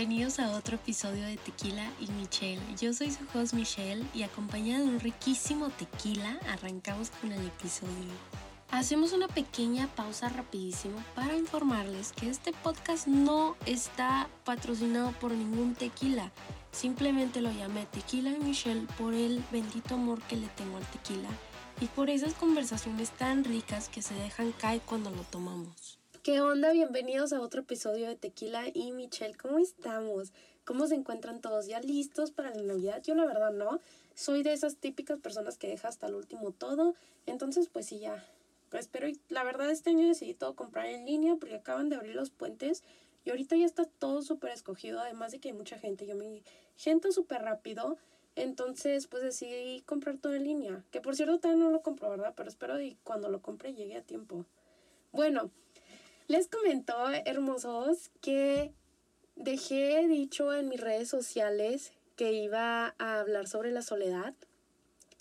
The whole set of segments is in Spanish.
bienvenidos a otro episodio de Tequila y Michelle. Yo soy su host Michelle y acompañada de un riquísimo tequila, arrancamos con el episodio. Hacemos una pequeña pausa rapidísimo para informarles que este podcast no está patrocinado por ningún tequila. Simplemente lo llamé Tequila y Michelle por el bendito amor que le tengo al tequila y por esas conversaciones tan ricas que se dejan caer cuando lo tomamos. ¿Qué onda? Bienvenidos a otro episodio de Tequila y Michelle. ¿Cómo estamos? ¿Cómo se encuentran todos? ¿Ya listos para la Navidad? Yo la verdad no. Soy de esas típicas personas que deja hasta el último todo. Entonces pues sí, ya espero, la verdad este año decidí todo comprar en línea porque acaban de abrir los puentes y ahorita ya está todo súper escogido, además de que hay mucha gente, yo me gente súper rápido, entonces pues decidí comprar todo en línea, que por cierto todavía no lo compro, ¿verdad? Pero espero y cuando lo compre llegue a tiempo. Bueno, les comento, hermosos, que dejé dicho en mis redes sociales que iba a hablar sobre la soledad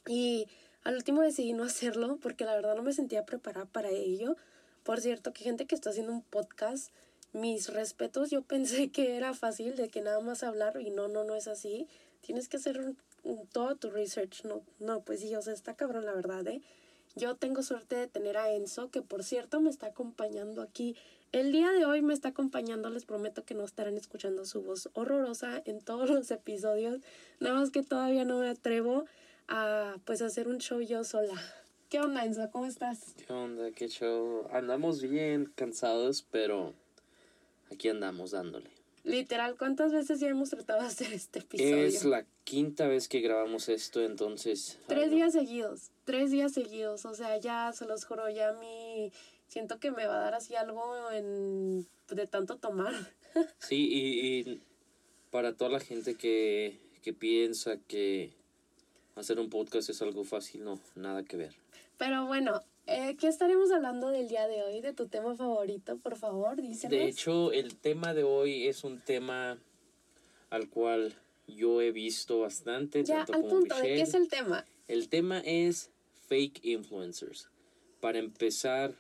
y al último decidí no hacerlo porque la verdad no me sentía preparada para ello. Por cierto, que gente que está haciendo un podcast, mis respetos, yo pensé que era fácil de que nada más hablar y no, no, no es así. Tienes que hacer todo tu research. No, no, pues sí, o sea, está cabrón la verdad, ¿eh? Yo tengo suerte de tener a Enzo, que por cierto me está acompañando aquí. El día de hoy me está acompañando, les prometo que no estarán escuchando su voz horrorosa en todos los episodios. Nada más que todavía no me atrevo a pues hacer un show yo sola. ¿Qué onda, Enzo? ¿Cómo estás? ¿Qué onda? ¿Qué show? Andamos bien cansados, pero aquí andamos dándole. Literal, ¿cuántas veces ya hemos tratado de hacer este episodio? Es la quinta vez que grabamos esto, entonces... Tres días seguidos, tres días seguidos, o sea, ya se los juro, ya a mí siento que me va a dar así algo en, de tanto tomar. sí, y, y para toda la gente que, que piensa que hacer un podcast es algo fácil, no, nada que ver. Pero bueno, eh, ¿qué estaremos hablando del día de hoy? De tu tema favorito, por favor, dícenos. De hecho, el tema de hoy es un tema al cual yo he visto bastante. Ya, al punto, ¿de qué es el tema? El tema es fake influencers. Para empezar,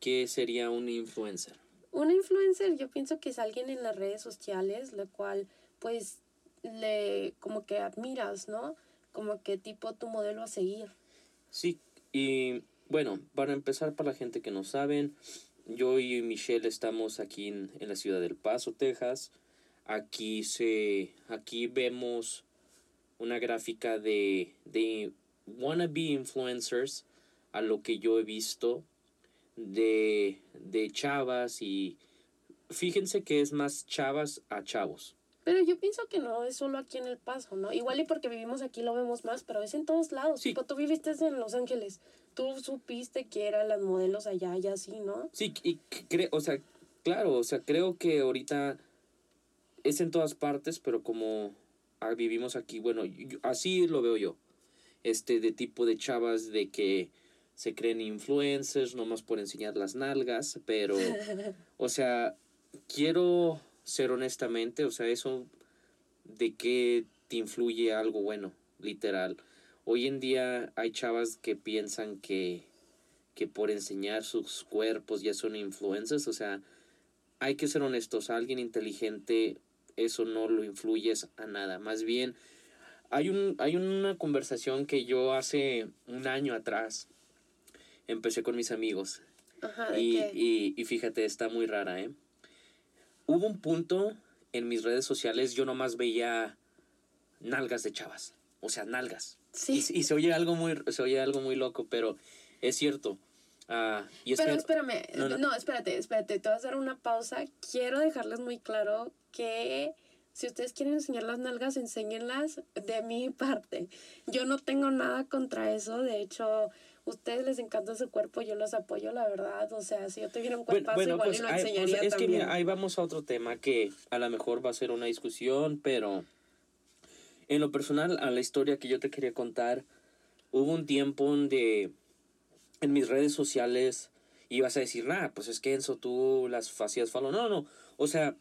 ¿qué sería un influencer? Un influencer yo pienso que es alguien en las redes sociales, la cual pues le como que admiras, ¿no? como qué tipo tu modelo a seguir. Sí, y bueno, para empezar, para la gente que no saben, yo y Michelle estamos aquí en, la ciudad del Paso, Texas. Aquí se aquí vemos una gráfica de, de wannabe influencers a lo que yo he visto de, de chavas y fíjense que es más chavas a chavos. Pero yo pienso que no es solo aquí en El Paso, ¿no? Igual y porque vivimos aquí lo vemos más, pero es en todos lados. Sí. Tipo, tú viviste en Los Ángeles, tú supiste que eran las modelos allá y así, ¿no? Sí, y creo, o sea, claro, o sea, creo que ahorita es en todas partes, pero como vivimos aquí, bueno, así lo veo yo. Este, de tipo de chavas de que se creen influencers nomás por enseñar las nalgas, pero, o sea, quiero ser honestamente, o sea, eso de qué te influye algo bueno, literal. Hoy en día hay chavas que piensan que, que por enseñar sus cuerpos ya son influencers, o sea, hay que ser honestos, a alguien inteligente eso no lo influyes a nada, más bien hay, un, hay una conversación que yo hace un año atrás empecé con mis amigos. Ajá, y, y, y fíjate, está muy rara, ¿eh? Hubo un punto en mis redes sociales, yo nomás veía nalgas de chavas. O sea, nalgas. Sí. Y, se oye algo muy, se oye algo muy loco, pero es cierto. Uh, y pero espérame, no, espérate, espérate, te voy a hacer una pausa. Quiero dejarles muy claro que si ustedes quieren enseñar las nalgas, enséñenlas de mi parte. Yo no tengo nada contra eso, de hecho, ustedes les encanta su cuerpo, yo los apoyo, la verdad. O sea, si yo tuviera un cuerpo igual pues, lo enseñaría Es que ahí vamos a otro tema que a lo mejor va a ser una discusión, pero en lo personal, a la historia que yo te quería contar, hubo un tiempo donde en mis redes sociales ibas a decir, nah, pues es que Enzo, tú las hacías follow. No, no, o sea,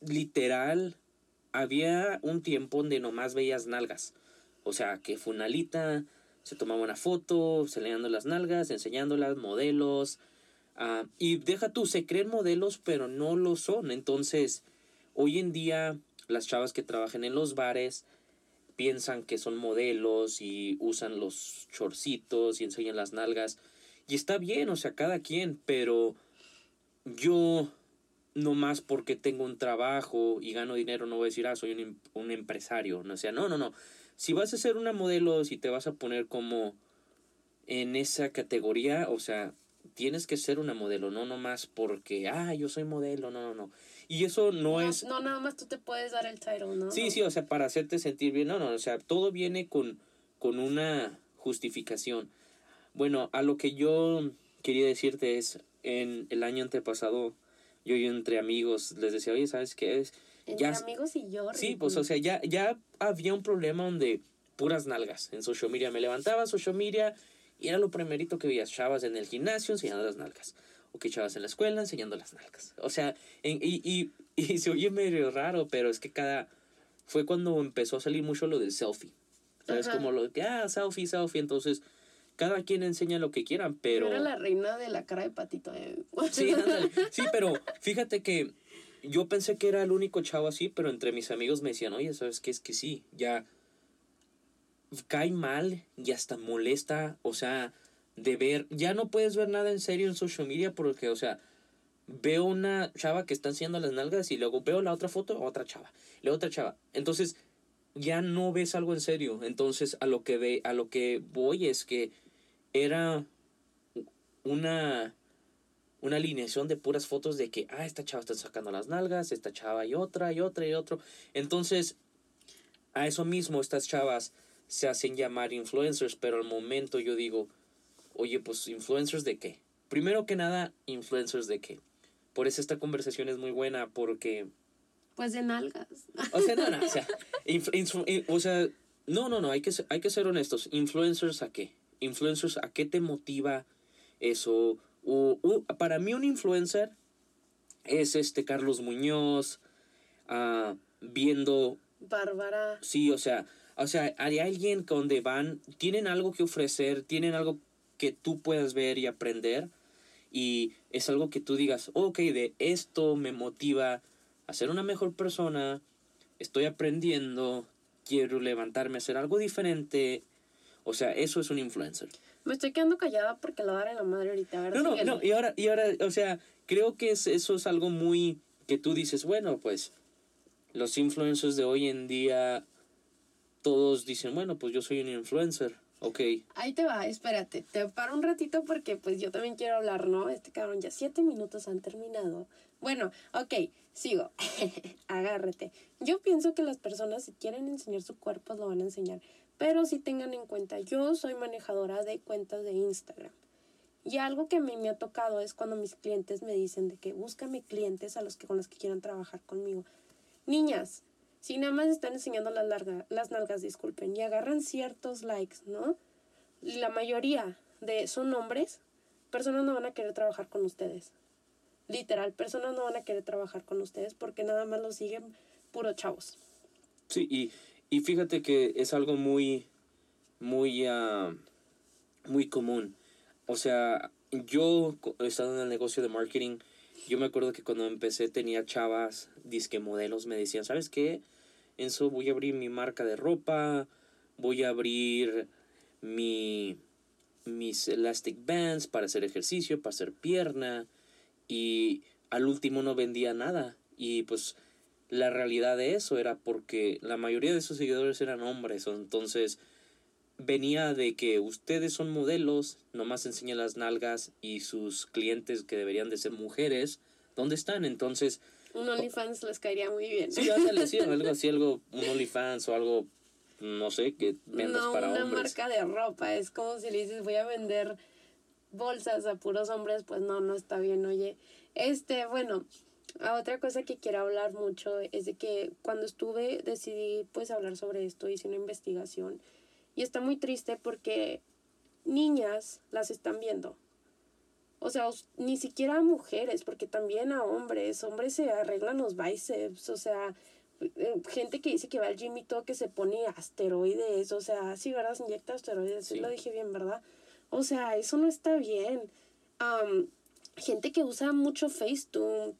literal, había un tiempo donde nomás veías nalgas. O sea, que Funalita se tomaba una foto, enseñando las nalgas, enseñándolas, modelos. Ah, y deja tú, se creen modelos, pero no lo son. Entonces, hoy en día las chavas que trabajan en los bares piensan que son modelos y usan los chorcitos y enseñan las nalgas. Y está bien, o sea, cada quien, pero yo no más porque tengo un trabajo y gano dinero no voy a decir, ah, soy un, em, un empresario. No, o sea, no, no, no. Si vas a ser una modelo, si te vas a poner como en esa categoría, o sea, tienes que ser una modelo, no nomás porque, ah, yo soy modelo, no, no, no. Y eso no, es... No, nada más tú te puedes dar el title, ¿no? Sí, sí, o sea, para hacerte sentir bien, no, no, o sea, todo viene con, con una justificación. Bueno, a lo que yo quería decirte es, en el año antepasado, yo y entre amigos les decía, oye, ¿sabes qué es? Entre amigos y yo. Sí, pues, o sea, ya, ya había un problema donde puras nalgas en social media. Me levantaba social media y era lo primerito que veías, chavas en el gimnasio enseñando las nalgas. O que chavas en la escuela enseñando las nalgas. O sea, y, y, y se oye medio raro, pero es que cada... Fue cuando empezó a salir mucho lo del selfie. ¿Sabes? Como lo que, ah, selfie, selfie. Entonces, cada quien enseña lo que quieran, pero... Era la reina de la cara de patito. ¿eh? Sí, ándale. Sí, pero fíjate que yo pensé que era el único chavo así, pero entre mis amigos me decían, oye, ¿sabes qué? Es que sí, ya cae mal y hasta molesta, o sea, de ver, ya no puedes ver nada en serio en social media porque, o sea, veo una chava que está haciendo las nalgas y luego veo la otra foto, otra chava, la otra chava. Entonces, ya no ves algo en serio. Entonces, a lo que ve, a lo que voy es que era una una alineación de puras fotos de que, ah, esta chava está sacando las nalgas, esta chava y otra y otra y otro. Entonces, a eso mismo estas chavas se hacen llamar influencers, pero al momento yo digo, oye, pues influencers de qué? Primero que nada, influencers de qué? Por eso esta conversación es muy buena porque... Pues de nalgas. O sea, no, no, o sea, o sea no, no, no, hay que, hay que ser honestos. Influencers a qué? Influencers a qué te motiva eso. O, para mí un influencer es este Carlos Muñoz, uh, viendo... Bárbara. Sí, o sea, o sea, hay alguien donde van, tienen algo que ofrecer, tienen algo que tú puedas ver y aprender. Y es algo que tú digas, ok, de esto me motiva a ser una mejor persona, estoy aprendiendo, quiero levantarme a hacer algo diferente. O sea, eso es un influencer. Me estoy quedando callada porque lo daré la madre ahorita. no, no, no, y ahora, y ahora, o sea, creo que es, eso es algo muy que tú dices, bueno, pues los influencers de hoy en día todos dicen, bueno, pues yo soy un influencer, ok. Ahí te va, espérate, te paro un ratito porque pues yo también quiero hablar, ¿no? Este cabrón, ya siete minutos han terminado. Bueno, ok, sigo, agárrate. Yo pienso que las personas si quieren enseñar su cuerpo lo van a enseñar, pero si tengan en cuenta, yo soy manejadora de cuentas de Instagram. Y algo que a mí me ha tocado es cuando mis clientes me dicen de que búscame clientes a los que con los que quieran trabajar conmigo. Niñas, si nada más están enseñando las, largas, las nalgas, disculpen, y agarran ciertos likes, ¿no? La mayoría de son hombres, personas no van a querer trabajar con ustedes. Literal, personas no van a querer trabajar con ustedes porque nada más lo siguen puros chavos. Sí, y, y fíjate que es algo muy, muy, uh, muy común. O sea, yo he estado en el negocio de marketing yo me acuerdo que cuando empecé tenía chavas, disque modelos, me decían, ¿sabes qué? Enzo, voy a abrir mi marca de ropa, voy a abrir mi, mis elastic bands para hacer ejercicio, para hacer pierna. Y al último no vendía nada. Y pues la realidad de eso era porque la mayoría de sus seguidores eran hombres. Entonces venía de que ustedes son modelos, nomás enseñan las nalgas y sus clientes que deberían de ser mujeres, ¿dónde están? Entonces... Un OnlyFans les caería muy bien. Sí, sí, algo así, algo, un OnlyFans o algo, no sé, que vendas no, para una marca de ropa, es como si le dices voy a vender bolsas a puros hombres, pues no, no está bien, oye. Este, bueno, otra cosa que quiero hablar mucho es de que cuando estuve decidí pues hablar sobre esto, hice una investigación y está muy triste porque niñas las están viendo. O sea, ni siquiera a mujeres, porque también a hombres. Hombres se arreglan los bíceps, o sea, eh, gente que dice que va al gym y todo que se pone asteroides, o sea, sí, ¿verdad? Se inyecta asteroides, sí. lo dije bien, ¿verdad? O sea, eso no está bien. Gente que usa mucho Facetune,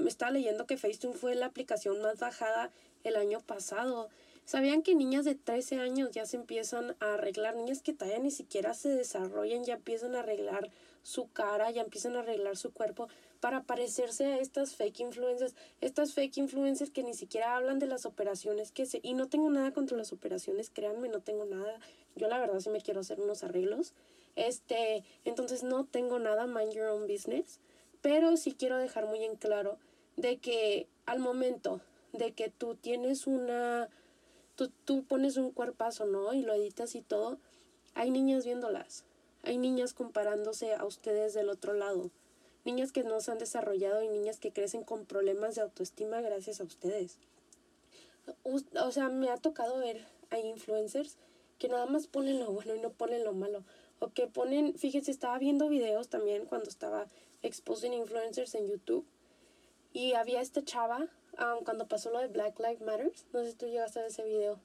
me estaba leyendo que Facetune fue la aplicación más bajada el año pasado. ¿Sabían que niñas de 13 años ya se empiezan a arreglar? Niñas que todavía ni siquiera se desarrollan, ya empiezan a arreglar su cara, ya empiezan a arreglar su cuerpo para parecerse a estas fake influencers, estas fake influencers que ni siquiera hablan de las operaciones que se... Y no tengo nada contra las operaciones, créanme, no tengo nada. Yo la verdad sí me quiero hacer unos arreglos. Este, entonces no tengo nada, mind your own business. Pero sí quiero dejar muy en claro de que al momento de que tú tienes una tú, tú pones un cuerpazo, ¿no? Y lo editas y todo, hay niñas viéndolas, hay niñas comparándose a ustedes del otro lado, niñas que no se han desarrollado y niñas que crecen con problemas de autoestima gracias a ustedes. O sea, me ha tocado ver a influencers que nada más ponen lo bueno y no ponen lo malo. O que ponen, fíjense, estaba viendo videos también cuando estaba exposing influencers en YouTube. Y había esta chava cuando pasó lo de Black Lives Matter, no sé si tú llegaste a ese video,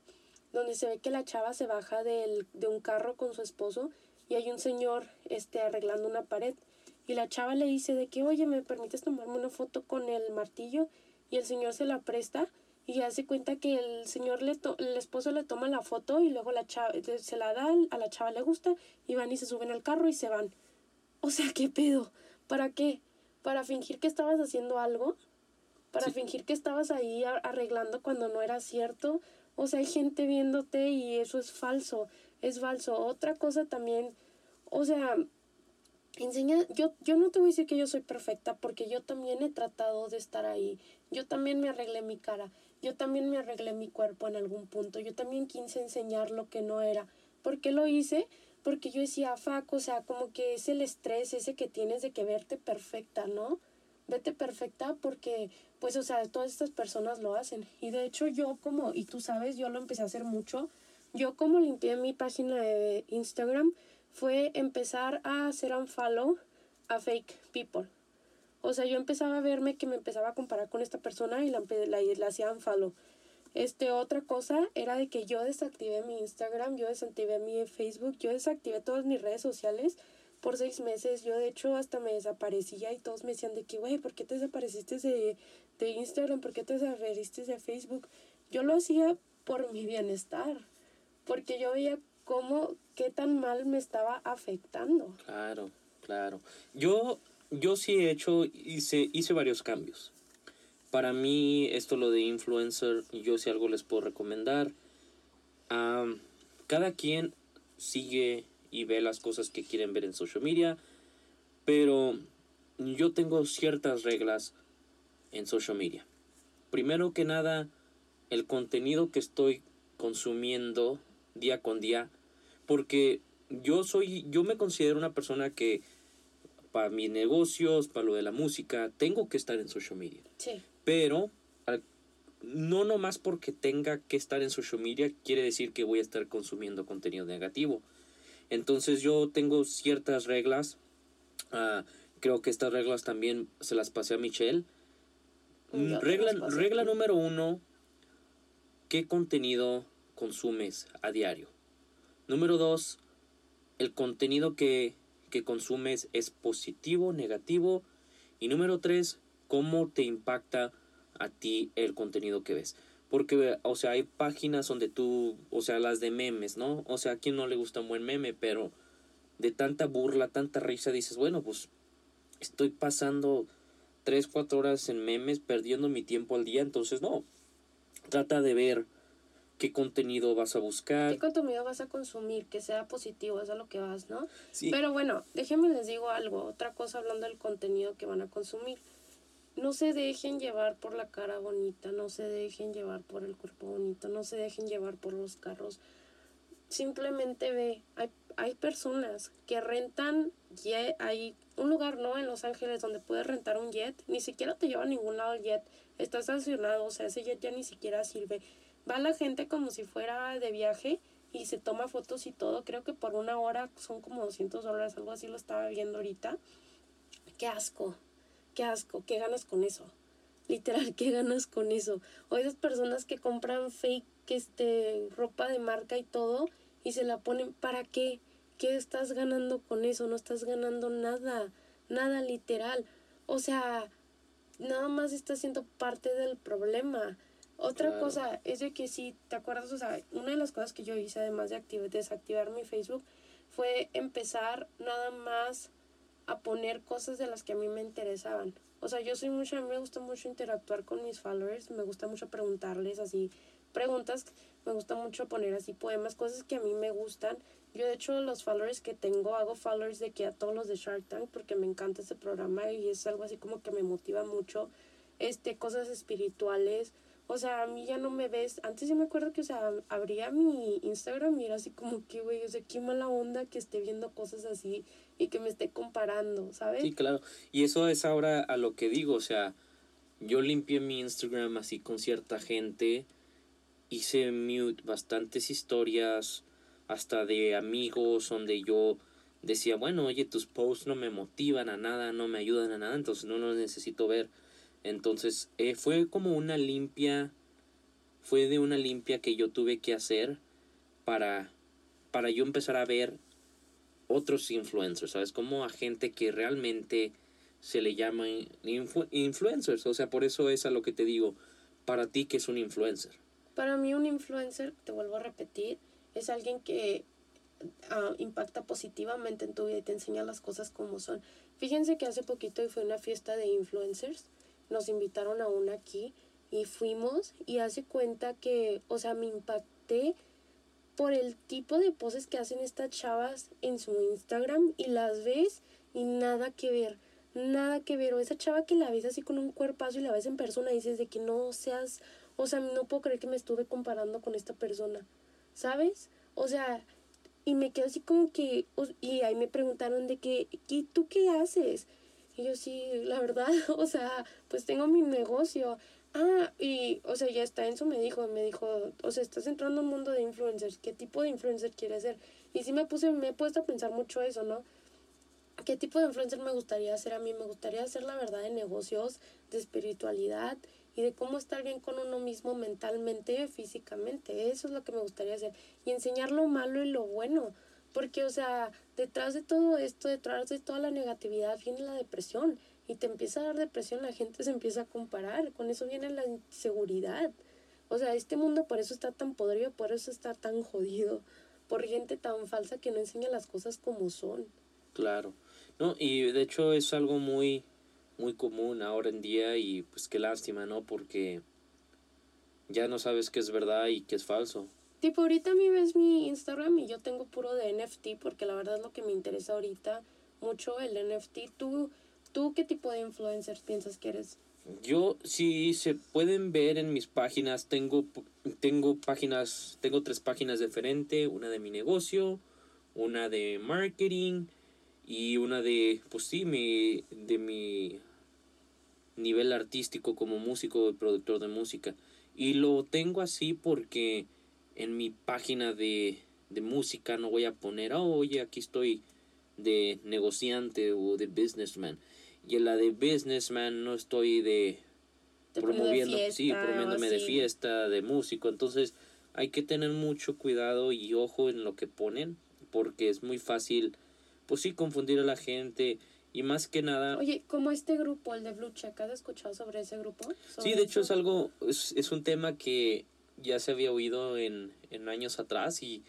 donde se ve que la chava se baja del, de un carro con su esposo y hay un señor este, arreglando una pared. Y la chava le dice de que, oye, ¿me permites tomarme una foto con el martillo? Y el señor se la presta y hace cuenta que el señor, le el esposo le toma la foto y luego la chava, se la da, a la chava le gusta y van y se suben al carro y se van. O sea, ¿qué pedo? ¿Para qué? ¿Para fingir que estabas haciendo algo? para fingir que estabas ahí arreglando cuando no era cierto. O sea, hay gente viéndote y eso es falso, es falso. Otra cosa también, o sea, enseña, yo, yo no te voy a decir que yo soy perfecta porque yo también he tratado de estar ahí. Yo también me arreglé mi cara, yo también me arreglé mi cuerpo en algún punto, yo también quise enseñar lo que no era. ¿Por qué lo hice? Porque yo decía, fac, o sea, como que es el estrés ese que tienes de que verte perfecta, ¿no? Vete perfecta porque pues o sea, todas estas personas lo hacen. Y de hecho yo como, y tú sabes, yo lo empecé a hacer mucho, yo como limpié mi página de Instagram fue empezar a hacer un follow a fake people. O sea, yo empezaba a verme que me empezaba a comparar con esta persona y la, la, la hacía follow. Este, otra cosa era de que yo desactivé mi Instagram, yo desactivé mi Facebook, yo desactivé todas mis redes sociales por seis meses. Yo de hecho hasta me desaparecía y todos me decían de que, güey, ¿por qué te desapareciste de, de Instagram? ¿Por qué te desapareciste de Facebook? Yo lo hacía por mi bienestar, porque yo veía cómo, qué tan mal me estaba afectando. Claro, claro. Yo, yo sí he hecho, hice, hice varios cambios. Para mí, esto lo de influencer, yo si algo les puedo recomendar. cada quien sigue y ve las cosas que quieren ver en social media. Pero yo tengo ciertas reglas en social media. Primero que nada, el contenido que estoy consumiendo día con día, porque yo soy, yo me considero una persona que para mis negocios, para lo de la música, tengo que estar en social media. Sí. Pero no nomás porque tenga que estar en social media quiere decir que voy a estar consumiendo contenido negativo. Entonces yo tengo ciertas reglas. Ah, creo que estas reglas también se las pasé a Michelle. Regla, regla número uno, ¿qué contenido consumes a diario? Número dos, el contenido que, que consumes es positivo, negativo. Y número tres, ¿cómo te impacta a ti el contenido que ves? Porque, o sea, hay páginas donde tú, o sea, las de memes, ¿no? O sea, a quien no le gusta un buen meme, pero de tanta burla, tanta risa, dices, bueno, pues estoy pasando 3, 4 horas en memes, perdiendo mi tiempo al día, entonces no. Trata de ver qué contenido vas a buscar. ¿Qué contenido vas a consumir? Que sea positivo, es a lo que vas, ¿no? Sí. Pero bueno, déjenme les digo algo, otra cosa hablando del contenido que van a consumir no se dejen llevar por la cara bonita, no se dejen llevar por el cuerpo bonito, no se dejen llevar por los carros. Simplemente ve, hay, hay personas que rentan jet, hay un lugar, ¿no? En Los Ángeles donde puedes rentar un jet, ni siquiera te lleva a ningún lado el jet, está estacionado, o sea, ese jet ya ni siquiera sirve. Va la gente como si fuera de viaje y se toma fotos y todo, creo que por una hora son como 200 dólares, algo así lo estaba viendo ahorita. Qué asco, qué asco, qué ganas con eso. Literal, qué ganas con eso. O esas personas que compran fake este, ropa de marca y todo y se la ponen, ¿para qué? ¿Qué estás ganando con eso? No estás ganando nada, nada literal. O sea, nada más estás siendo parte del problema. Otra cosa es de que si te acuerdas, o sea, una de las cosas que yo hice además de desactivar mi Facebook fue empezar nada más a poner cosas de las que a mí me interesaban. O sea, yo soy mucho, a mí me gusta mucho interactuar con mis followers, me gusta mucho preguntarles así preguntas, me gusta mucho poner así poemas, cosas que a mí me gustan. Yo de hecho los followers que tengo, hago followers de que a todos los de Shark Tank porque me encanta ese programa y es algo así como que me motiva mucho. Este, cosas espirituales, o sea, a mí ya no me ves. Antes sí me acuerdo que, o sea, abría mi Instagram y era así como que, güey, o sea, qué mala onda que esté viendo cosas así y que me esté comparando, ¿sabes? Sí, claro. Y eso es ahora a lo que digo, o sea, yo limpié mi Instagram así con cierta gente, hice mute bastantes historias, hasta de amigos, donde yo decía, bueno, oye, tus posts no me motivan a nada, no me ayudan a nada, entonces no los necesito ver. Entonces eh, fue como una limpia, fue de una limpia que yo tuve que hacer para, para yo empezar a ver otros influencers, ¿sabes? Como a gente que realmente se le llama influencers, o sea, por eso es a lo que te digo, para ti que es un influencer. Para mí un influencer, te vuelvo a repetir, es alguien que ah, impacta positivamente en tu vida y te enseña las cosas como son. Fíjense que hace poquito fue una fiesta de influencers nos invitaron a una aquí y fuimos y hace cuenta que, o sea, me impacté por el tipo de poses que hacen estas chavas en su Instagram y las ves y nada que ver, nada que ver. O esa chava que la ves así con un cuerpazo y la ves en persona y dices de que no seas, o sea, no puedo creer que me estuve comparando con esta persona, ¿sabes? O sea, y me quedo así como que, y ahí me preguntaron de que, ¿y tú qué haces? Y yo sí, la verdad, o sea, pues tengo mi negocio. Ah, y, o sea, ya está, Enzo me dijo, me dijo, o sea, estás entrando en un mundo de influencers, ¿qué tipo de influencer quieres ser? Y sí me puse, me he puesto a pensar mucho eso, ¿no? ¿Qué tipo de influencer me gustaría ser a mí? Me gustaría hacer la verdad de negocios, de espiritualidad y de cómo estar bien con uno mismo mentalmente, físicamente. Eso es lo que me gustaría hacer. Y enseñar lo malo y lo bueno. Porque, o sea, detrás de todo esto, detrás de toda la negatividad, viene la depresión. Y te empieza a dar depresión, la gente se empieza a comparar. Con eso viene la inseguridad. O sea, este mundo por eso está tan podrido, por eso está tan jodido. Por gente tan falsa que no enseña las cosas como son. Claro. No, y de hecho es algo muy, muy común ahora en día y pues qué lástima, ¿no? Porque ya no sabes qué es verdad y qué es falso. Tipo, ahorita a mí ves mi Instagram y yo tengo puro de NFT porque la verdad es lo que me interesa ahorita mucho el NFT. ¿Tú, tú qué tipo de influencers piensas que eres? Yo, si se pueden ver en mis páginas, tengo, tengo páginas, tengo tres páginas diferentes, una de mi negocio, una de marketing y una de, pues sí, mi, de mi nivel artístico como músico y productor de música. Y lo tengo así porque en mi página de, de música no voy a poner, oh, oye, aquí estoy de negociante o de businessman. Y en la de businessman no estoy de promoviendo, sí, promoviéndome de fiesta, de músico. Entonces hay que tener mucho cuidado y ojo en lo que ponen, porque es muy fácil, pues sí, confundir a la gente. Y más que nada... Oye, como este grupo, el de Blue Check, ¿has escuchado sobre ese grupo? sí, de hecho es algo, es, es un tema que ya se había oído en, años atrás y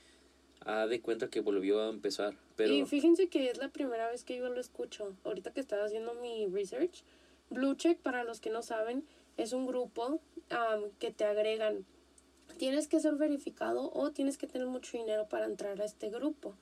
ha de cuenta que volvió a empezar. Pero... Y fíjense que es la primera vez que yo lo escucho. Ahorita que estaba haciendo mi research, Blue Check, para los que no saben, es un grupo que te agregan. Tienes que ser verificado o tienes que tener mucho dinero para entrar a este grupo.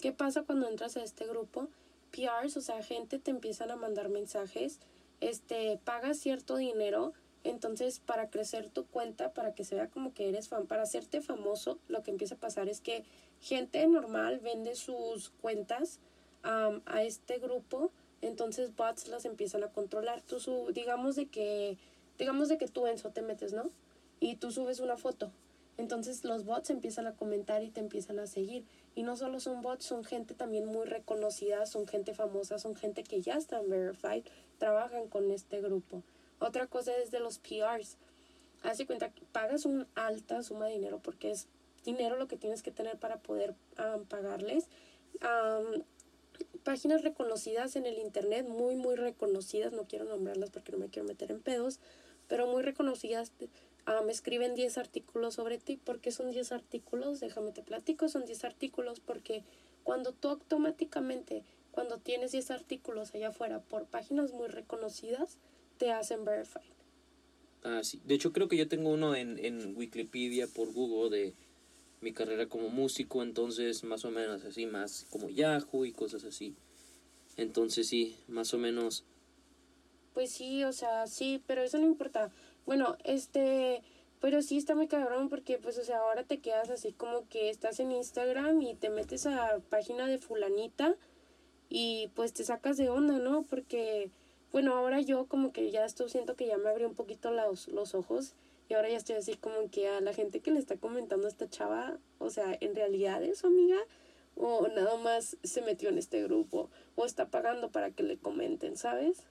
¿Qué pasa cuando entras a este grupo? PRs, o sea, gente te empiezan a mandar mensajes, este, pagas cierto dinero entonces, para crecer tu cuenta, para que se vea como que eres fan, para hacerte famoso, lo que empieza a pasar es que gente normal vende sus cuentas a este grupo, entonces bots las empiezan a controlar. Tú digamos de que digamos de que tú Enzo te metes, ¿no? Y tú subes una foto. Entonces los bots empiezan a comentar y te empiezan a seguir. Y no solo son bots, son gente también muy reconocida, son gente famosa, son gente que ya están verified, trabajan con este grupo. Otra cosa es de los PRs. Hace cuenta que pagas una alta suma de dinero porque es dinero lo que tienes que tener para poder pagarles. páginas reconocidas en el internet, muy, muy reconocidas, no quiero nombrarlas porque no me quiero meter en pedos, pero muy reconocidas me escriben 10 artículos sobre ti. ¿Por qué son 10 artículos? Déjame te platico, son 10 artículos porque cuando tú automáticamente, cuando tienes 10 artículos allá afuera por páginas muy reconocidas, te hacen verified. Ah, sí. De hecho, creo que yo tengo uno en, en Wikipedia por Google de mi carrera como músico, entonces más o menos así, más como Yahoo y cosas así. Entonces sí, más o menos. Pues sí, o sea, sí, pero eso no importa. Bueno, este, pero sí está muy cabrón porque pues, o sea, ahora te quedas así como que estás en Instagram y te metes a página de fulanita y pues te sacas de onda, ¿no? Porque, bueno, ahora yo como que ya estoy, siento que ya me abrió un poquito los, los ojos y ahora ya estoy así como que a la gente que le está comentando a esta chava, o sea, en realidad es su amiga o nada más se metió en este grupo o está pagando para que le comenten, ¿sabes?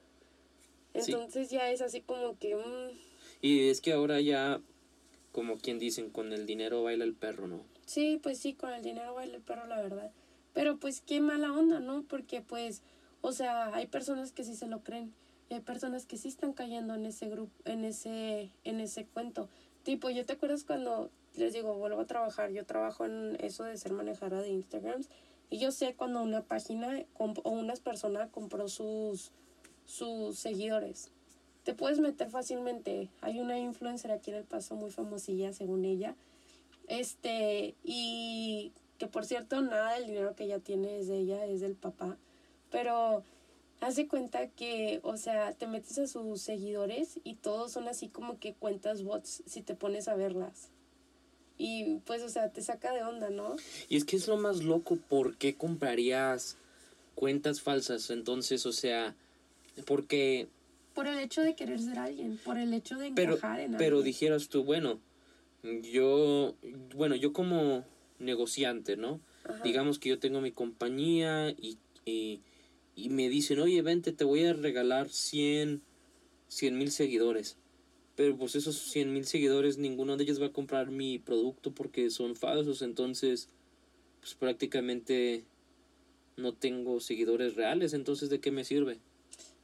Entonces ya es así como que... Mm. Y es que ahora ya, como quien dicen, con el dinero baila el perro, ¿no? Sí, pues sí, con el dinero baila el perro, la verdad. Pero pues qué mala onda, ¿no? Porque pues, o sea, hay personas que sí se lo creen y hay personas que sí están cayendo en ese grupo, en ese, en ese cuento. Tipo, yo te acuerdas cuando les digo, vuelvo a trabajar, yo trabajo en eso de ser manejadora de Instagrams y yo sé cuando una página o una persona compró sus, sus seguidores. Te puedes meter fácilmente. Hay una influencer aquí en El Paso muy famosilla, según ella. Este, y que por cierto, nada del dinero que ella tiene es de ella, es del papá. Pero hace cuenta que, o sea, te metes a sus seguidores y todos son así como que cuentas bots si te pones a verlas. Y pues, o sea, te saca de onda, ¿no? Y es que es lo más loco, ¿por qué comprarías cuentas falsas? Entonces, o sea, porque... Por el hecho de querer ser alguien, por el hecho de encajar en Pero dijeras tú, bueno, yo, bueno, yo como negociante, ¿no? Digamos que yo tengo mi compañía y, y, y, me dicen, oye, vente, te voy a regalar 100 mil seguidores. Pero pues esos 100 mil seguidores, ninguno de ellos va a comprar mi producto porque son falsos. Entonces, pues prácticamente no tengo seguidores reales. Entonces, ¿de qué me sirve?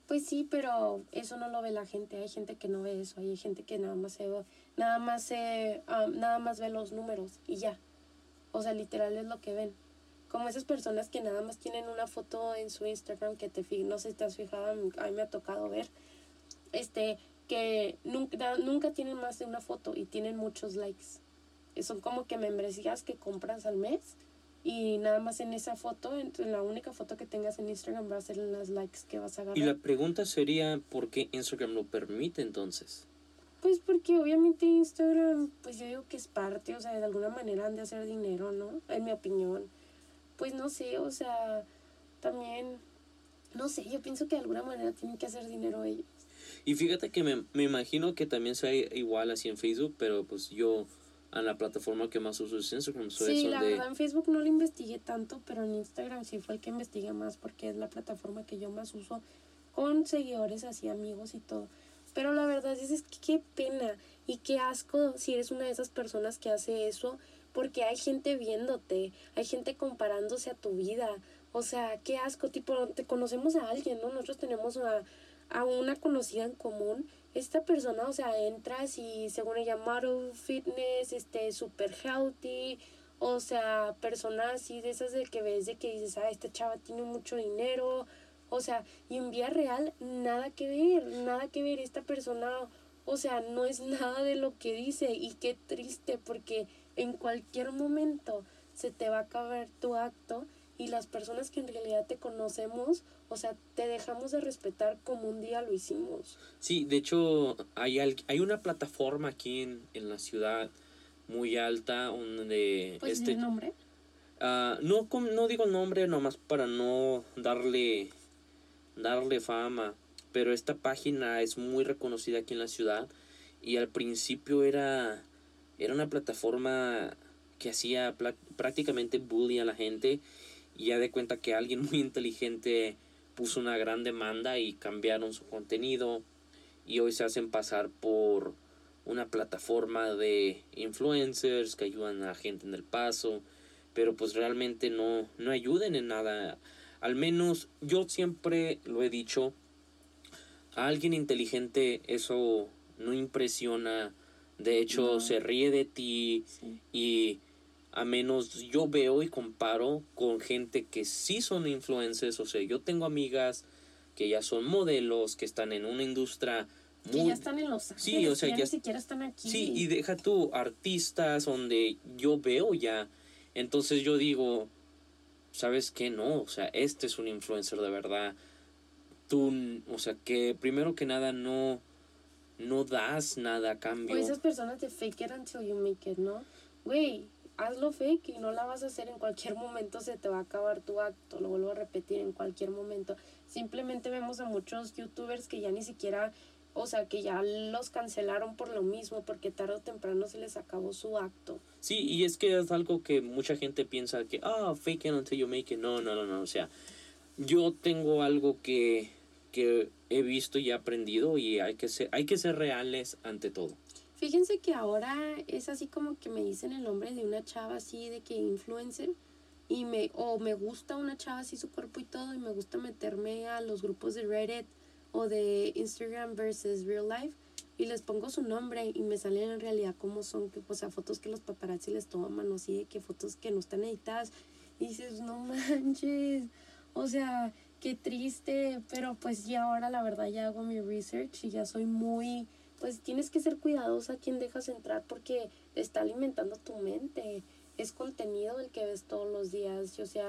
Pues sí, pero eso no lo ve la gente. Hay gente que no ve eso. Hay gente que nada más se nada más se, nada más ve los números y ya. O sea, literal es lo que ven. Como esas personas que nada más tienen una foto en su Instagram que te no sé si te has fijado, a mí me ha tocado ver. Este, que nunca, nunca tienen más de una foto y tienen muchos likes. Son como que membresías que compras al mes y nada más en esa foto, en la única foto que tengas en Instagram va a ser las likes que vas a ganar. Y la pregunta sería, ¿por qué Instagram lo permite entonces? Pues porque obviamente Instagram, pues yo digo que es parte, o sea, de alguna manera han de hacer dinero, ¿no? En mi opinión. Pues no sé, o sea, también, no sé, yo pienso que de alguna manera tienen que hacer dinero ellos. Y fíjate que me, me imagino que también sea igual así en Facebook, pero pues yo a la plataforma que más uso es Instagram. sí, la verdad en Facebook no lo investigué tanto, pero en Instagram sí fue el que investigué más porque es la plataforma que yo más uso con seguidores así, amigos y todo. Pero la verdad es, es que qué pena y qué asco si eres una de esas personas que hace eso, porque hay gente viéndote, hay gente comparándose a tu vida. O sea, qué asco, tipo, te conocemos a alguien, ¿no? Nosotros tenemos a a una conocida en común, esta persona, o sea, entras y según ella, model fitness, este, super healthy, o sea, personas así de esas de que ves de que dices, ah, esta chava tiene mucho dinero, o sea, y en vía real, nada que ver, nada que ver, esta persona, o sea, no es nada de lo que dice, y qué triste, porque en cualquier momento se te va a acabar tu acto y las personas que en realidad te conocemos, o sea, te dejamos de respetar como un día lo hicimos. Sí, de hecho, hay, hay una plataforma aquí en, en la ciudad muy alta donde... ¿Puedes este, el nombre? Uh, no, no digo el nombre nomás para no darle, darle fama, pero esta página es muy reconocida aquí en la ciudad y al principio era, era una plataforma que hacía prácticamente bully a la gente y ya de cuenta que alguien muy inteligente puso una gran demanda y cambiaron su contenido y hoy se hacen pasar por una plataforma de influencers que ayudan a gente en el paso, pero pues realmente no, no ayuden en nada. Al menos yo siempre lo he dicho, a alguien inteligente eso no impresiona De hecho, No. se ríe de ti Sí. y a menos yo veo y comparo con gente que sí son influencers, o sea, yo tengo amigas que ya son modelos, que están en una industria Que muy... ya están en Los Ángeles. Sí, o sea, ya, ya- ni siquiera están aquí. Sí, y deja tú artistas donde yo veo ya. Entonces yo digo, ¿sabes qué? No, o sea, este es un influencer de verdad. Tú, o sea, que primero que nada no, no das nada a cambio. O esas personas de fake it until you make it, ¿no? Güey, hazlo fake y no la vas a hacer en cualquier momento, se te va a acabar tu acto, lo vuelvo a repetir, en cualquier momento. Simplemente vemos a muchos youtubers que ya ni siquiera, o sea, que ya los cancelaron por lo mismo, porque tarde o temprano se les acabó su acto. Sí, y es que es algo que mucha gente piensa que, ah, fake it until you make it. No, no, no, no. O sea, yo tengo algo que, que he visto y he aprendido y hay que ser, hay que ser reales ante todo. Fíjense que ahora es así como que me dicen el nombre de una chava así de que influencer y me o me gusta una chava así su cuerpo y todo y me gusta meterme a los grupos de Reddit o de Instagram versus Real Life y les pongo su nombre y me salen en realidad como son, que, o sea, fotos que los paparazzi les toman o así de que fotos que no están editadas y dices, no manches, o sea, qué triste, pero pues ya ahora la verdad ya hago mi research y ya soy muy pues tienes que ser cuidadosa a quien dejas entrar porque está alimentando tu mente. Es contenido el que ves todos los días. O sea,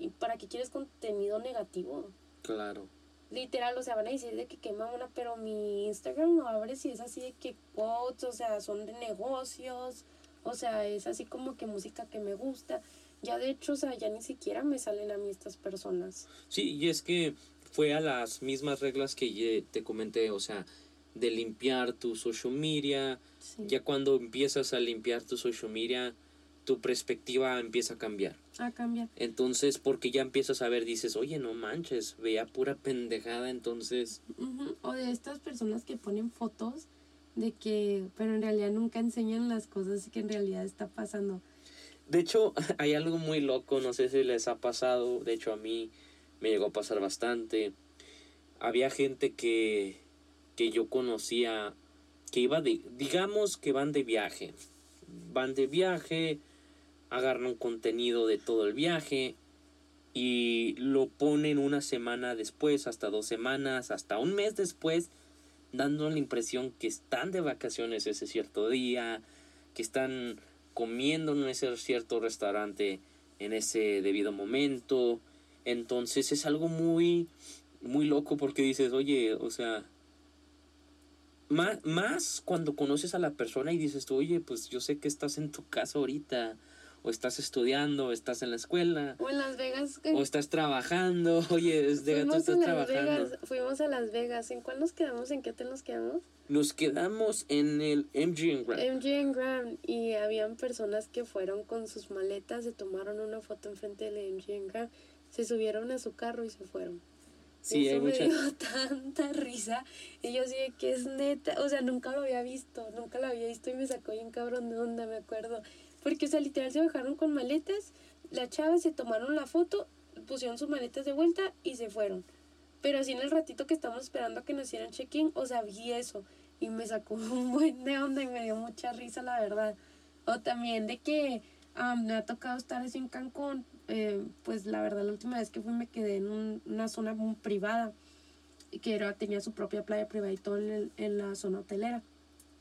¿y para qué quieres contenido negativo? Claro. Literal, o sea, van a decir de que quema una, pero mi Instagram lo abres y es así de que quotes, o sea, son de negocios, o sea, es así como que música que me gusta. Ya de hecho, o sea, ya ni siquiera me salen a mí estas personas. Sí, y es que fue a las mismas reglas que te comenté, o sea, de limpiar tu social media. Sí. Ya cuando empiezas a limpiar tu social media, tu perspectiva empieza a cambiar. A cambiar. Entonces, porque ya empiezas a ver, dices, oye, no manches, veía pura pendejada, entonces... O de estas personas que ponen fotos de que, pero en realidad nunca enseñan las cosas que en realidad está pasando. De hecho, hay algo muy loco, no sé si les ha pasado, de hecho a mí me llegó a pasar bastante. Había gente que, que yo conocía que iba de, digamos que van de viaje. Van de viaje, agarran un contenido de todo el viaje y lo ponen una semana después, hasta dos semanas, hasta un mes después, dando la impresión que están de vacaciones ese cierto día, que están comiendo en ese cierto restaurante en ese debido momento. Entonces es algo muy, muy loco porque dices, oye, o sea, más, más cuando conoces a la persona y dices tú, oye, pues yo sé que estás en tu casa ahorita, o estás estudiando, o estás en la escuela, O en Las Vegas. o estás trabajando, oye, es de tú fuimos estás a Las trabajando. Vegas. Fuimos a Las Vegas. ¿En cuál nos quedamos? ¿En qué hotel nos quedamos? Nos quedamos en el MGM Grand. MGM Grand. Y habían personas que fueron con sus maletas, se tomaron una foto enfrente del MGM Grand, se subieron a su carro y se fueron. Sí, Eso hay me dio tanta risa. Y yo así de que es neta. O sea, nunca lo había visto. Nunca lo había visto y me sacó bien cabrón de onda, me acuerdo. Porque, o sea, literal se bajaron con maletas. La chava se tomaron la foto, pusieron sus maletas de vuelta y se fueron. Pero así en el ratito que estamos esperando a que nos hicieran check-in, o sea, vi eso. Y me sacó un buen de onda y me dio mucha risa, la verdad. O también de que am, me ha tocado estar así en Cancún. eh, pues la verdad, la última vez que fui me quedé en un- una zona muy privada. Que era, tenía su propia playa privada y todo en, en la zona hotelera.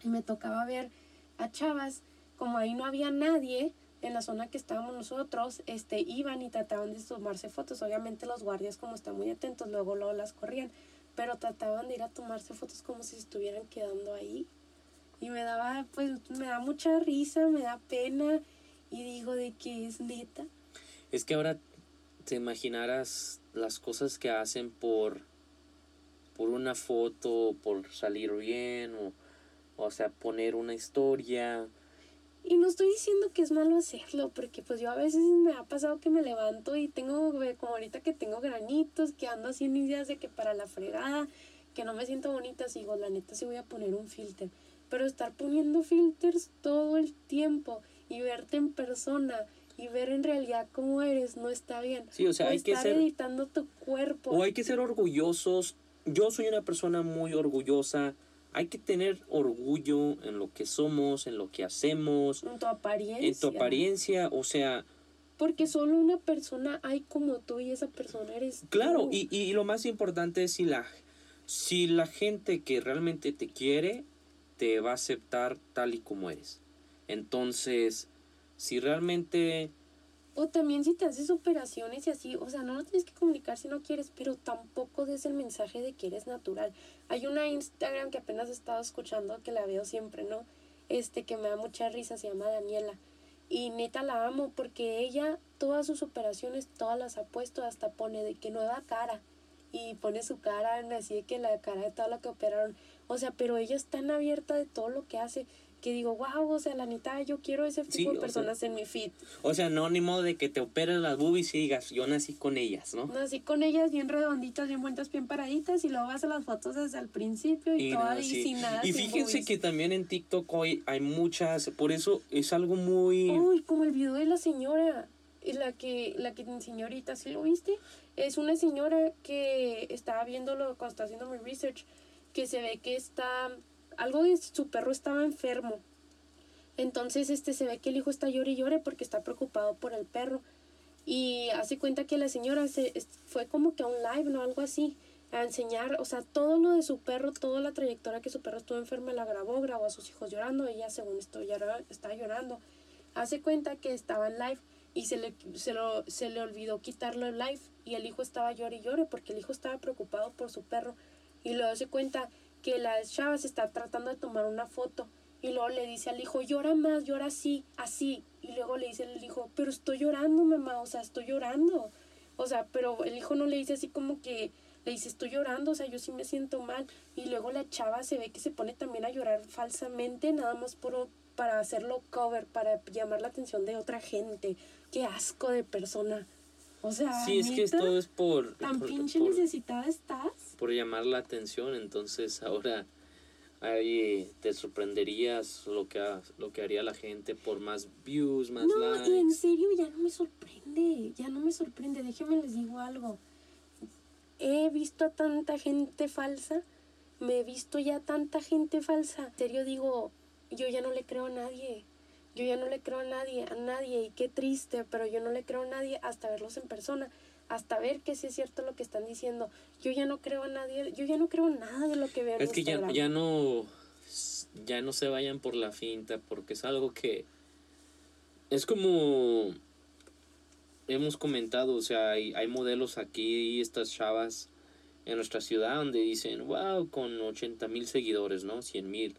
Y me tocaba ver a chavas, como ahí no había nadie en la zona que estábamos nosotros, este, iban y trataban de tomarse fotos. Obviamente los guardias como están muy atentos, luego, luego las corrían. Pero trataban de ir a tomarse fotos como si estuvieran quedando ahí. Y me daba, pues, me da mucha risa, me da pena. Y digo de que es neta. Es que ahora te imaginarás las cosas que hacen por por una foto, por salir bien o o sea, poner una historia. Y no estoy diciendo que es malo hacerlo, porque pues yo a veces me ha pasado que me levanto y tengo, como ahorita que tengo granitos, que ando así en ideas de que para la fregada, que no me siento bonita, si digo, la neta sí voy a poner un filter. Pero estar poniendo filters todo el tiempo y verte en persona y ver en realidad cómo eres no está bien. Sí, o sea, o hay que estar ser editando tu cuerpo. o hay que ser orgullosos. Yo soy una persona muy orgullosa hay que tener orgullo en lo que somos, en lo que hacemos, En tu apariencia. en tu apariencia, o sea, Porque solo una persona hay como tú y esa persona eres claro, tú. y, y lo más importante es si la, si la gente que realmente te quiere, te va a aceptar tal y como eres. Entonces, si realmente... O también si te haces operaciones y así, o sea, no lo tienes que comunicar si no quieres, pero tampoco des el mensaje de que eres natural. Hay una Instagram que apenas he estado escuchando, que la veo siempre, ¿no? Este, que me da mucha risa, se llama Daniela. Y neta la amo porque ella, todas sus operaciones, todas las ha puesto, hasta pone de que nueva cara. Y pone su cara así de que la cara de todo lo que operaron. O sea, pero ella es tan abierta de todo lo que hace que digo, wow, o sea, la neta, yo quiero ese tipo de sea, personas en mi feed. O sea, no, ni modo de que te operen las boobies y digas, yo nací con ellas, ¿no? Así con ellas bien redonditas, bien buenas, bien paraditas y luego vas a las fotos desde el principio y, Y, toda no, ahí sí. sin nada. Y sin fíjense boobies. que también en TikTok hoy hay muchas, por eso es algo muy... Uy, como el video de la señora, y la que, la que te enseñó ahorita, ¿sí lo viste? Es una señora que estaba viéndolo cuando estaba haciendo mi research, que se ve que está, algo de su perro estaba enfermo. Entonces, este, se ve que el hijo está llore y llore porque está preocupado por el perro. Y hace cuenta que la señora se, fue como que a un live, ¿no? Algo así, a enseñar, o sea, todo lo de su perro, toda la trayectoria que su perro estuvo enfermo, la grabó, grabó a sus hijos llorando, ella según esto ya estaba llorando. Hace cuenta que estaba en live y se le, se, lo, se le olvidó quitarlo el live y el hijo estaba llore y llore porque el hijo estaba preocupado por su perro. Y luego se cuenta que la chava se está tratando de tomar una foto y luego le dice al hijo, llora más, llora así, así. Y luego le dice el hijo, pero estoy llorando, mamá, o sea, estoy llorando. O sea, pero el hijo no le dice así como que, le dice, estoy llorando, o sea, yo sí me siento mal. Y luego la chava se ve que se pone también a llorar falsamente, nada más por, para hacerlo cover, para llamar la atención de otra gente. Qué asco de persona. O sea, Sí, es que esto es por, tan por, pinche por- necesitada estás. Por llamar la atención, entonces ahora ahí te sorprenderías lo que, lo que haría la gente por más views, más No, likes. y en serio ya no me sorprende, ya no me sorprende, déjenme les digo algo. He visto a tanta gente falsa, me he visto ya tanta gente falsa. En serio digo, yo ya no le creo a nadie. Yo ya no le creo a nadie, a nadie, y qué triste, pero yo no le creo a nadie hasta verlos en persona, hasta ver que sí es cierto lo que están diciendo. Yo ya no creo a nadie, yo ya no creo nada de lo que veo en Es que ya, Instagram. ya no ya no se vayan por la finta porque es algo que es como hemos comentado, o sea, hay, hay modelos aquí y estas chavas en nuestra ciudad donde dicen, wow, con 80 mil seguidores, ¿no? 100 mil.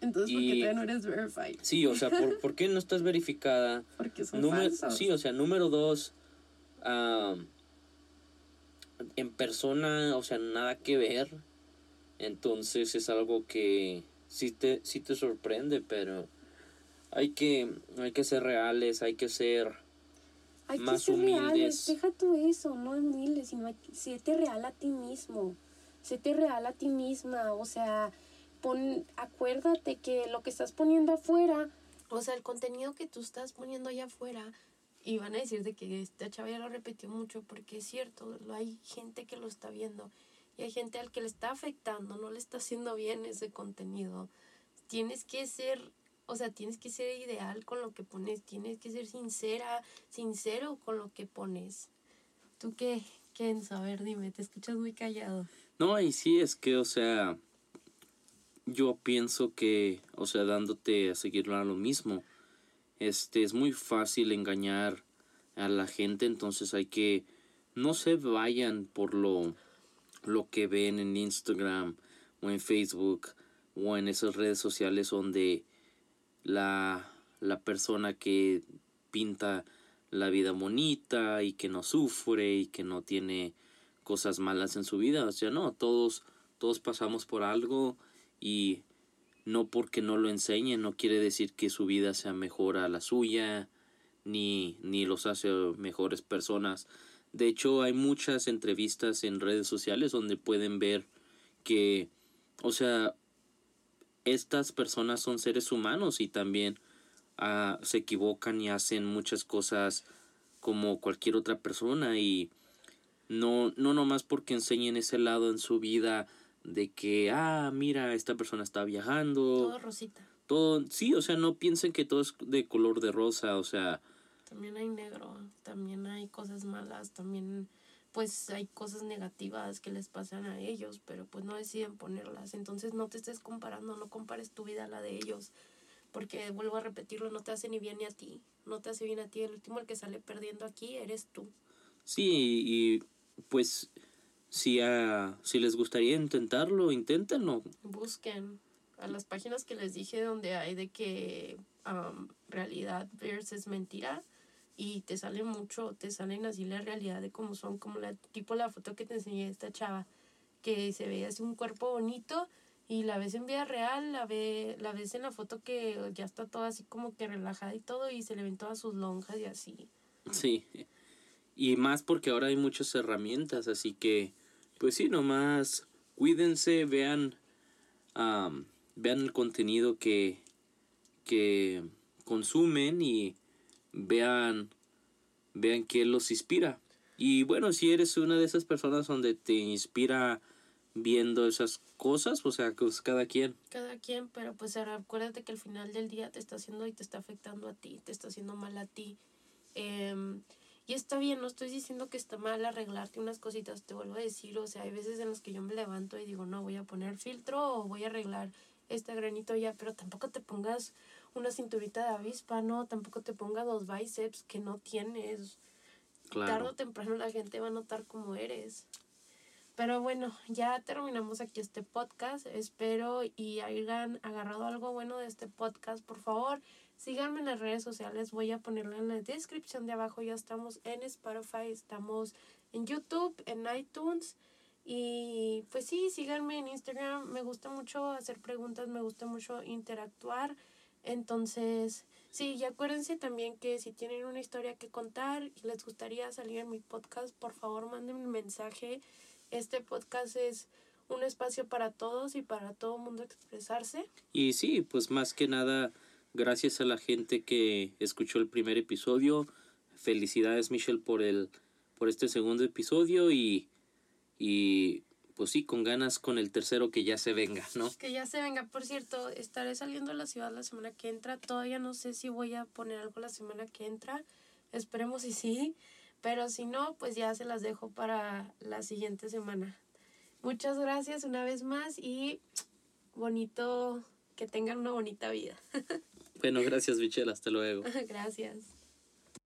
Entonces, ¿por qué todavía no eres verified? Sí, o sea, ¿por, ¿por qué no estás verificada? Porque son Número, falsos. sí, o sea, número dos, am, en persona, o sea, nada que ver. Entonces es algo que sí te, sí te sorprende, pero hay que, hay que ser reales, hay que ser... Hay que más ser reales, humildes. deja tú eso, no humildes, sino que- séte real a ti mismo, séte real a ti misma, o sea, pon, acuérdate que lo que estás poniendo afuera, o sea, el contenido que tú estás poniendo allá afuera, y van a decir de que esta chava ya lo repitió mucho, porque es cierto, hay gente que lo está viendo, y hay gente al que le está afectando, no le está haciendo bien ese contenido. Tienes que ser o sea, tienes que ser ideal con lo que pones, tienes que ser sincera, sincero con lo que pones. ¿Tú qué, Kenzo? A ver, dime, te escuchas muy callado. No, y sí, es que, o sea, yo pienso que, o sea, dándote a seguir a lo mismo, este, es muy fácil engañar a la gente, entonces hay que, no se vayan por lo, lo que ven en Instagram o en Facebook o en esas redes sociales donde la, la persona que pinta la vida bonita y que no sufre y que no tiene cosas malas en su vida. O sea, no, todos, todos pasamos por algo y no porque no lo enseñen no quiere decir que su vida sea mejor a la suya, ni, ni los hace mejores personas. De hecho, hay muchas entrevistas en redes sociales donde pueden ver que, o sea, estas personas son seres humanos y también ah, se equivocan y hacen muchas cosas como cualquier otra persona y no, no nomás porque enseñen ese lado en su vida de que, ah, mira, esta persona está viajando. Todo rosita. Todo, sí, o sea, no piensen que todo es de color de rosa, o sea, También hay negro, también hay cosas malas, también pues hay cosas negativas que les pasan a ellos, pero pues no deciden ponerlas. Entonces no te estés comparando, no compares tu vida a la de ellos, porque vuelvo a repetirlo, no te hace ni bien ni a ti, no te hace bien a ti. El último el que sale perdiendo aquí eres tú. sí, y pues si, ah, si les gustaría intentarlo, inténtenlo. Busquen a las páginas que les dije donde hay de que am, realidad versus mentira y te sale mucho, te salen así la realidad de cómo son, como la tipo la foto que te enseñé de esta chava, que se ve así un cuerpo bonito y la ves en vida real, la, ve, la ves en la foto que ya está toda así como que relajada y todo y se le ven todas sus lonjas y así. Sí, y más porque ahora hay muchas herramientas, así que, pues sí, nomás cuídense, vean, am, vean el contenido que, que consumen y vean, vean qué los inspira. Y bueno, si eres una de esas personas donde te inspira viendo esas cosas, o sea, pues cada quien. Cada quien, pero pues acuérdate que al final del día te está haciendo y te está afectando a ti, te está haciendo mal a ti. Em, y está bien, no estoy diciendo que está mal arreglarte unas cositas, te vuelvo a decir, o sea, hay veces en las que yo me levanto y digo, no, voy a poner filtro o voy a arreglar este granito ya, pero tampoco te pongas una cinturita de avispa, no, tampoco te pongas dos bíceps que no tienes. Tarde Claro. o temprano la gente va a notar cómo eres. Pero bueno, ya terminamos aquí este podcast. Espero y hayan agarrado algo bueno de este podcast. Por favor, síganme en las redes sociales. Voy a ponerlo en la descripción de abajo. Ya estamos en Spotify, estamos en YouTube, en iTunes. Y pues sí, síganme en Instagram. Me gusta mucho hacer preguntas, me gusta mucho interactuar. Entonces, sí, y acuérdense también que si tienen una historia que contar y les gustaría salir en mi podcast, por favor manden un mensaje. Este podcast es un espacio para todos y para todo mundo expresarse. Y sí, pues más que nada, gracias a la gente que escuchó el primer episodio. Felicidades, Michelle, por el por este segundo episodio y, y pues sí, con ganas con el tercero que ya se venga, ¿no? Que ya se venga, por cierto, estaré saliendo a la ciudad la semana que entra. Todavía no sé si voy a poner algo la semana que entra. Esperemos y sí. Pero si no, pues ya se las dejo para la siguiente semana. Muchas gracias una vez más y bonito que tengan una bonita vida. Bueno, gracias, Michelle, hasta luego. gracias.